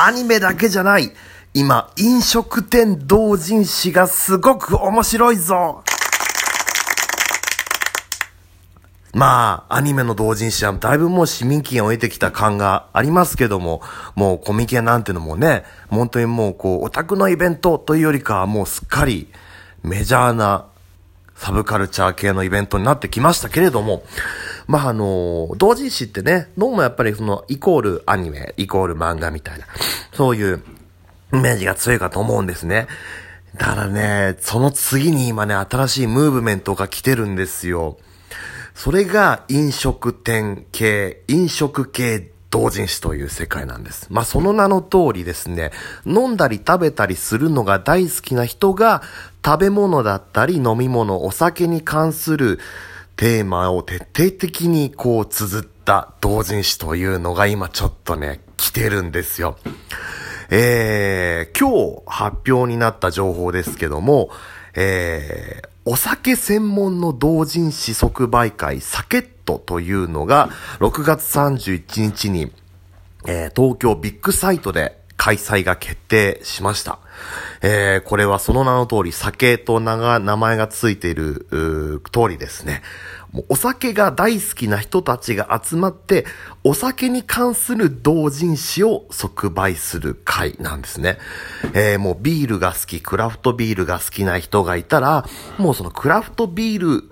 アニメだけじゃない。今、飲食店同人誌がすごく面白いぞ。まあ、アニメの同人誌はだいぶもう市民権を得てきた感がありますけども、もうコミケなんてのもね、本当にもうこう、オタクのイベントというよりかはもうすっかりメジャーなサブカルチャー系のイベントになってきましたけれども、まああの、同人誌ってね、どうもやっぱりその、イコールアニメ、イコール漫画みたいな、そういうイメージが強いかと思うんですね。ただね、その次に今ね、新しいムーブメントが来てるんですよ。それが飲食店系、飲食系同人誌という世界なんです。まあ、その名の通りですね、飲んだり食べたりするのが大好きな人が、食べ物だったり飲み物、お酒に関するテーマを徹底的にこう綴った同人誌というのが今ちょっとね、来てるんですよ。えー、今日発表になった情報ですけども、えー、お酒専門の同人誌即売会サケットというのが6月31日に、えー、東京ビッグサイトで開催が決定しました。えー、これはその名の通り、酒と名が、名前がついている、通りですね。もうお酒が大好きな人たちが集まって、お酒に関する同人誌を即売する会なんですね。えー、もうビールが好き、クラフトビールが好きな人がいたら、もうそのクラフトビール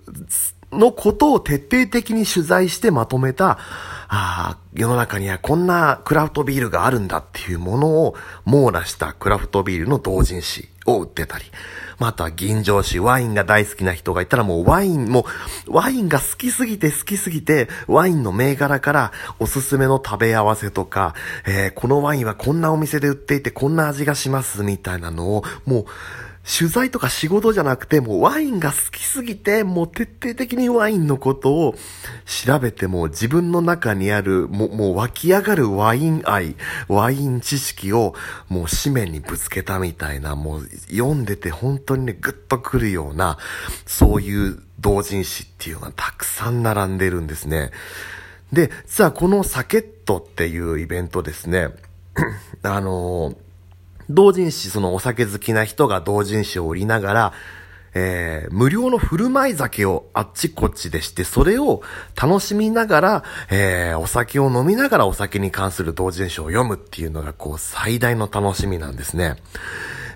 のことを徹底的に取材してまとめた、ああ世の中にはこんなクラフトビールがあるんだっていうものを網羅したクラフトビールの同人誌を売ってたり、また銀醸酒、ワインが大好きな人がいたらもうワイン、もうワインが好きすぎて好きすぎて、ワインの銘柄からおすすめの食べ合わせとか、えー、このワインはこんなお店で売っていてこんな味がしますみたいなのを、もう、取材とか仕事じゃなくて、もうワインが好きすぎて、もう徹底的にワインのことを調べても自分の中にある、もう、もう湧き上がるワイン愛、ワイン知識をもう紙面にぶつけたみたいな、もう読んでて本当にね、グッとくるような、そういう同人誌っていうのがたくさん並んでるんですね。で、実はこのサケットっていうイベントですね、あのー同人誌、そのお酒好きな人が同人誌を売りながら、えー、無料の振る舞い酒をあっちこっちでして、それを楽しみながら、えー、お酒を飲みながらお酒に関する同人誌を読むっていうのが、こう、最大の楽しみなんですね。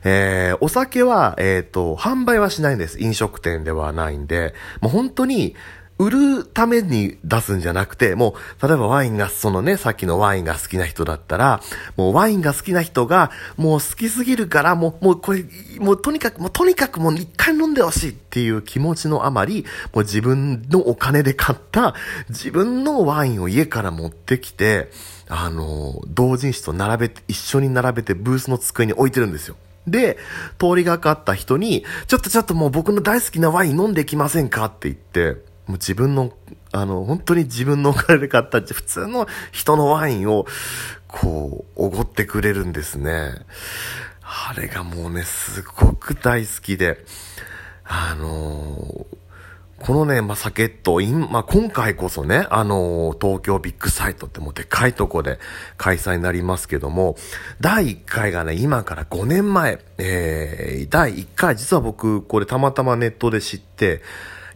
えー、お酒は、えっ、ー、と、販売はしないんです。飲食店ではないんで、もう本当に、売るために出すんじゃなくて、もう、例えばワインが、そのね、さっきのワインが好きな人だったら、もうワインが好きな人が、もう好きすぎるから、もう、もうこれ、もうとにかく、もうとにかくもう一回飲んでほしいっていう気持ちのあまり、もう自分のお金で買った自分のワインを家から持ってきて、あの、同人誌と並べて、一緒に並べてブースの机に置いてるんですよ。で、通りがかった人に、ちょっとちょっともう僕の大好きなワイン飲んできませんかって言って、もう自分の、あの、本当に自分のお金で買った普通の人のワインを、こう、おごってくれるんですね。あれがもうね、すごく大好きで、あのこのね、まあ、サケット、まあ、今回こそね、あの東京ビッグサイトってもうでかいとこで開催になりますけども、第1回がね、今から5年前、えー、第1回、実は僕、これたまたまネットで知って、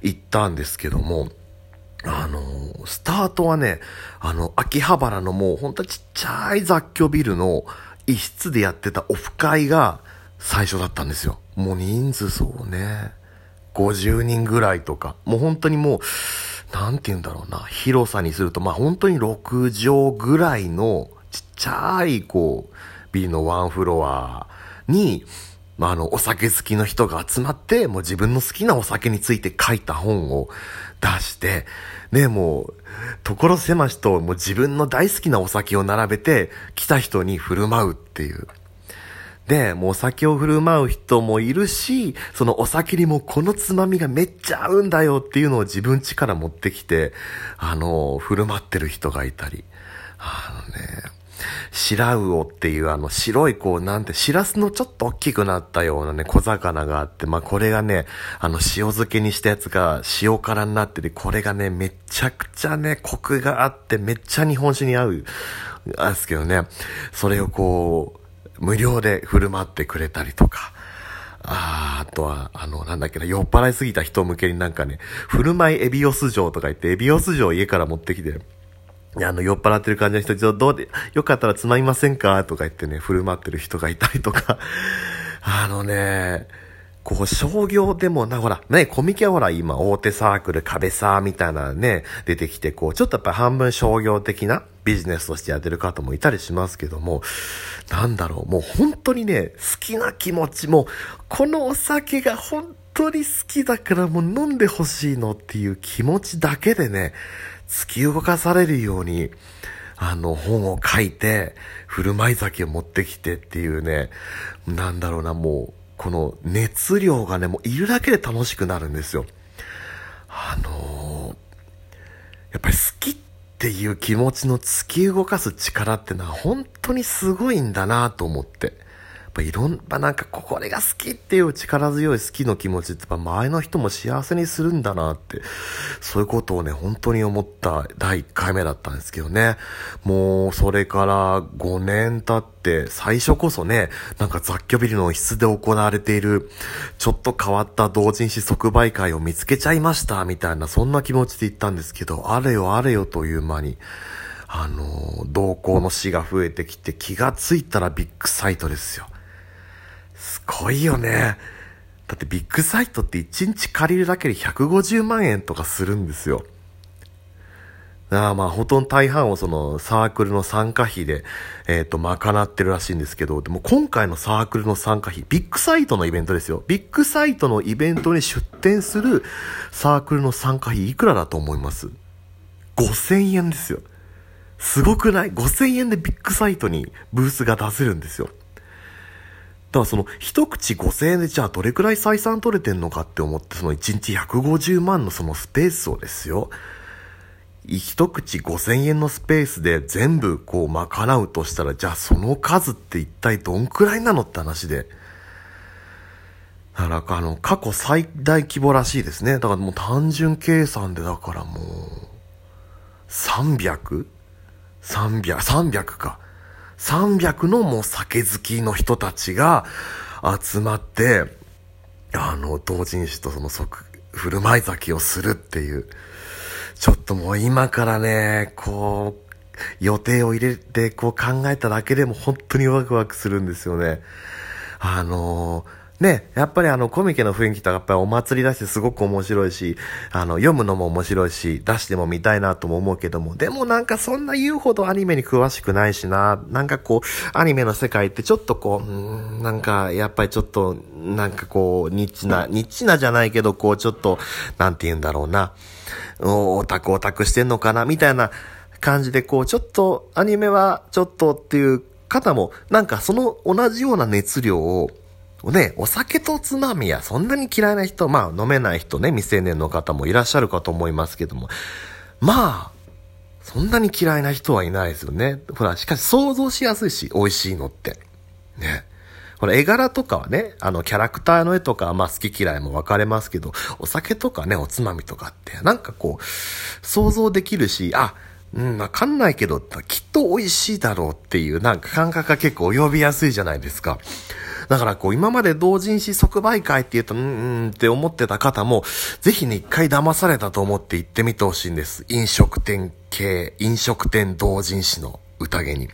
行ったんですけども、あの、スタートはね、あの、秋葉原のもうほんとちっちゃい雑居ビルの一室でやってたオフ会が最初だったんですよ。もう人数そうね、50人ぐらいとか、もう本当にもう、なんて言うんだろうな、広さにすると、まあ本当に6畳ぐらいのちっちゃい、こう、ビルのワンフロアに、まあ、あの、お酒好きの人が集まって、もう自分の好きなお酒について書いた本を出して、ね、もう、所狭しと、もう自分の大好きなお酒を並べて、来た人に振る舞うっていう。で、もうお酒を振る舞う人もいるし、そのお酒にもこのつまみがめっちゃ合うんだよっていうのを自分家から持ってきて、あの、振る舞ってる人がいたり。あのね、白魚っていうあの白いこうなんて、しらすのちょっと大きくなったようなね、小魚があって、まあこれがね、あの塩漬けにしたやつが塩辛になってて、これがね、めちゃくちゃね、コクがあって、めっちゃ日本酒に合うあですけどね、それをこう、無料で振る舞ってくれたりとか、ああとは、あの、なんだっけな、酔っ払いすぎた人向けになんかね、振る舞いエビオス城とか言って、エビオス城を家から持ってきて、あの、酔っ払ってる感じの人、どうで、よかったらつまみませんか？とか言ってね、振る舞ってる人がいたりとか、あのね、こう、商業でもな、ほら、ね、コミケはほら、今、大手サークル、壁サーみたいなね、出てきて、こう、ちょっとやっぱ半分商業的なビジネスとしてやってる方もいたりしますけども、なんだろう、もう本当にね、好きな気持ちも、このお酒が本当に好きだからもう飲んでほしいのっていう気持ちだけでね、突き動かされるように、あの、本を書いて、振る舞い酒を持ってきてっていうね、なんだろうな、もう、この熱量がね、もういるだけで楽しくなるんですよ。あのー、やっぱり好きっていう気持ちの突き動かす力ってのは本当にすごいんだなと思って。ぱいろんな、なんかこれが好きっていう力強い好きの気持ちってやっぱ前の人も幸せにするんだなって、そういうことをね、本当に思った第1回目だったんですけどね。もう、それから5年経って、最初こそね、なんか雑居ビルの一室で行われている、ちょっと変わった同人誌即売会を見つけちゃいました、みたいな、そんな気持ちで言ったんですけど、あれよあれよという間に、あの、同好の士が増えてきて気がついたらビッグサイトですよ。すごいよね。だってビッグサイトって1日借りるだけで150万円とかするんですよ。あまあ、ほとんど大半をそのサークルの参加費で、えっ、ー、と、賄ってるらしいんですけど、でも今回のサークルの参加費、ビッグサイトのイベントですよ。ビッグサイトのイベントに出展するサークルの参加費いくらだと思います ?5000 円ですよ。すごくない ?5000 円でビッグサイトにブースが出せるんですよ。だからその一口5000円でじゃあどれくらい採算取れてんのかって思ってその1日150万のそのスペースをですよ。一口5000円のスペースで全部こう賄うとしたらじゃあその数って一体どんくらいなのって話で。だからあの過去最大規模らしいですね。だからもう単純計算でだからもう 300?300、300か。300のもう酒好きの人たちが集まって、あの、同人誌とその即、振る舞い酒をするっていう。ちょっともう今からね、こう、予定を入れてこう考えただけでも本当にワクワクするんですよね。あのーね、やっぱりあのコミケの雰囲気とかやっぱりお祭り出してすごく面白いし、あの読むのも面白いし、出しても見たいなとも思うけども、でもなんかそんな言うほどアニメに詳しくないしな、なんかこう、アニメの世界ってちょっとこう、うんなんかやっぱりちょっと、なんかこう、ニッチな、ニッチなじゃないけど、こうちょっと、なんて言うんだろうな、オタクオタクしてんのかな、みたいな感じでこう、ちょっとアニメはちょっとっていう方も、なんかその同じような熱量を、ね、お酒とつまみやそんなに嫌いな人、まあ飲めない人ね、未成年の方もいらっしゃるかと思いますけども、まあ、そんなに嫌いな人はいないですよね。ほら、しかし想像しやすいし、美味しいのって。ね。ほら、絵柄とかはね、あの、キャラクターの絵とかは、まあ、好き嫌いも分かれますけど、お酒とかね、おつまみとかって、なんかこう、想像できるし、あ、うん、わかんないけど、きっと美味しいだろうっていう、なんか感覚が結構及びやすいじゃないですか。だからこう今まで同人誌即売会って言うと、んうんって思ってた方も、ぜひね、一回騙されたと思って行ってみてほしいんです。飲食店系、飲食店同人誌の宴に。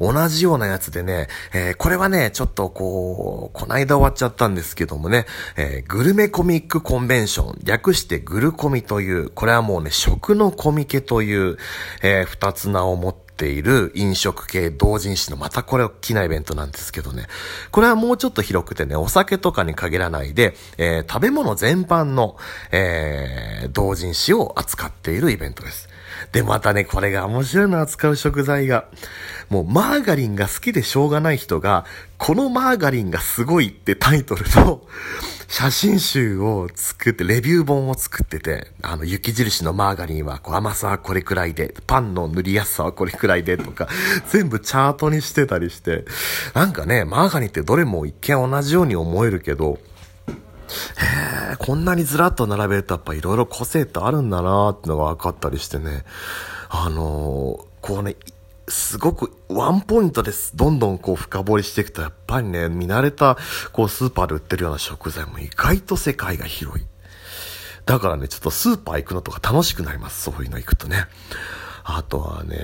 同じようなやつでね、えー、これはね、ちょっとこう、こないだ終わっちゃったんですけどもね、えー、グルメコミックコンベンション、略してグルコミという、これはもうね、食のコミケという、えー、二つ名を持ってている飲食系同人誌のまたこれ大きなイベントなんですけどね。これはもうちょっと広くてね、お酒とかに限らないで、えー、食べ物全般の、えー、同人誌を扱っているイベントです。で、またね、これが面白いの扱う食材が、もうマーガリンが好きでしょうがない人が、このマーガリンがすごいってタイトルの 写真集を作って、レビュー本を作ってて、あの、雪印のマーガリンはこう甘さはこれくらいで、パンの塗りやすさはこれくらいでとか、全部チャートにしてたりして、なんかね、マーガリンってどれも一見同じように思えるけど、へえ、こんなにずらっと並べるとやっぱいろいろ個性ってあるんだなーってのが分かったりしてね、あのー、こうね、すごくワンポイントです。どんどんこう深掘りしていくと、やっぱりね、見慣れた、こうスーパーで売ってるような食材も意外と世界が広い。だからね、ちょっとスーパー行くのとか楽しくなります。そういうの行くとね。あとはね、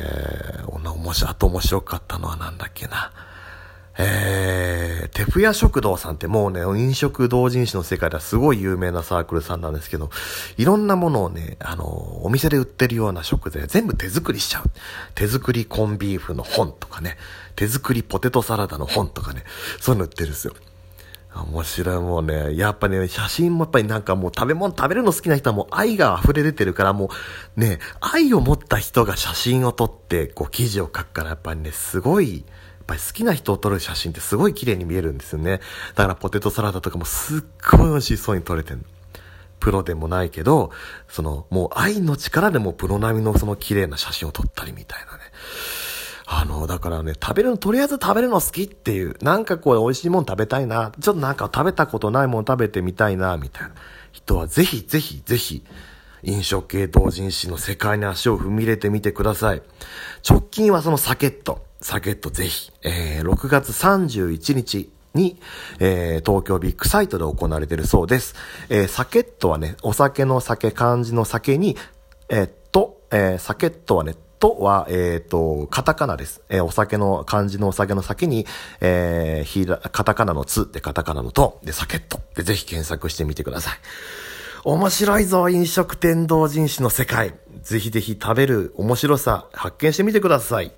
おな、面白、あと面白かったのはなんだっけな。えー、テフヤ食堂さんってもうね、飲食同人誌の世界ではすごい有名なサークルさんなんですけど、いろんなものをね、あの、お店で売ってるような食材全部手作りしちゃう。手作りコンビーフの本とかね、手作りポテトサラダの本とかね、そういうの売ってるんですよ。面白いもうね、やっぱね、写真もやっぱりなんかもう食べ物食べるの好きな人はもう愛が溢れ出てるからもうね、愛を持った人が写真を撮ってこう記事を書くからやっぱりね、すごいぱり好きな人を撮る写真ってすごい綺麗に見えるんですよね。だからポテトサラダとかもすっごい美味しそうに撮れてるプロでもないけど、その、もう愛の力でもプロ並みのその綺麗な写真を撮ったりみたいなね。あの、だからね、食べるの、とりあえず食べるの好きっていう、なんかこう美味しいもの食べたいな、ちょっとなんか食べたことないもの食べてみたいな、みたいな人はぜひぜひぜひ、飲食系同人誌の世界に足を踏み入れてみてください。直近はそのサケット。サケットぜひ、えー、6月31日に、えー、東京ビッグサイトで行われているそうです。えー、サケットはね、お酒の酒、漢字の酒に、えー、と、えー、サケットはね、とは、え、ー、と、カタカナです。えー、お酒の、漢字のお酒の酒に、えー、ひら、カタカナのつでカタカナのと、で、サケット。で、ぜひ検索してみてください。面白いぞ、飲食店同人誌の世界。ぜひぜひ食べる面白さ発見してみてください。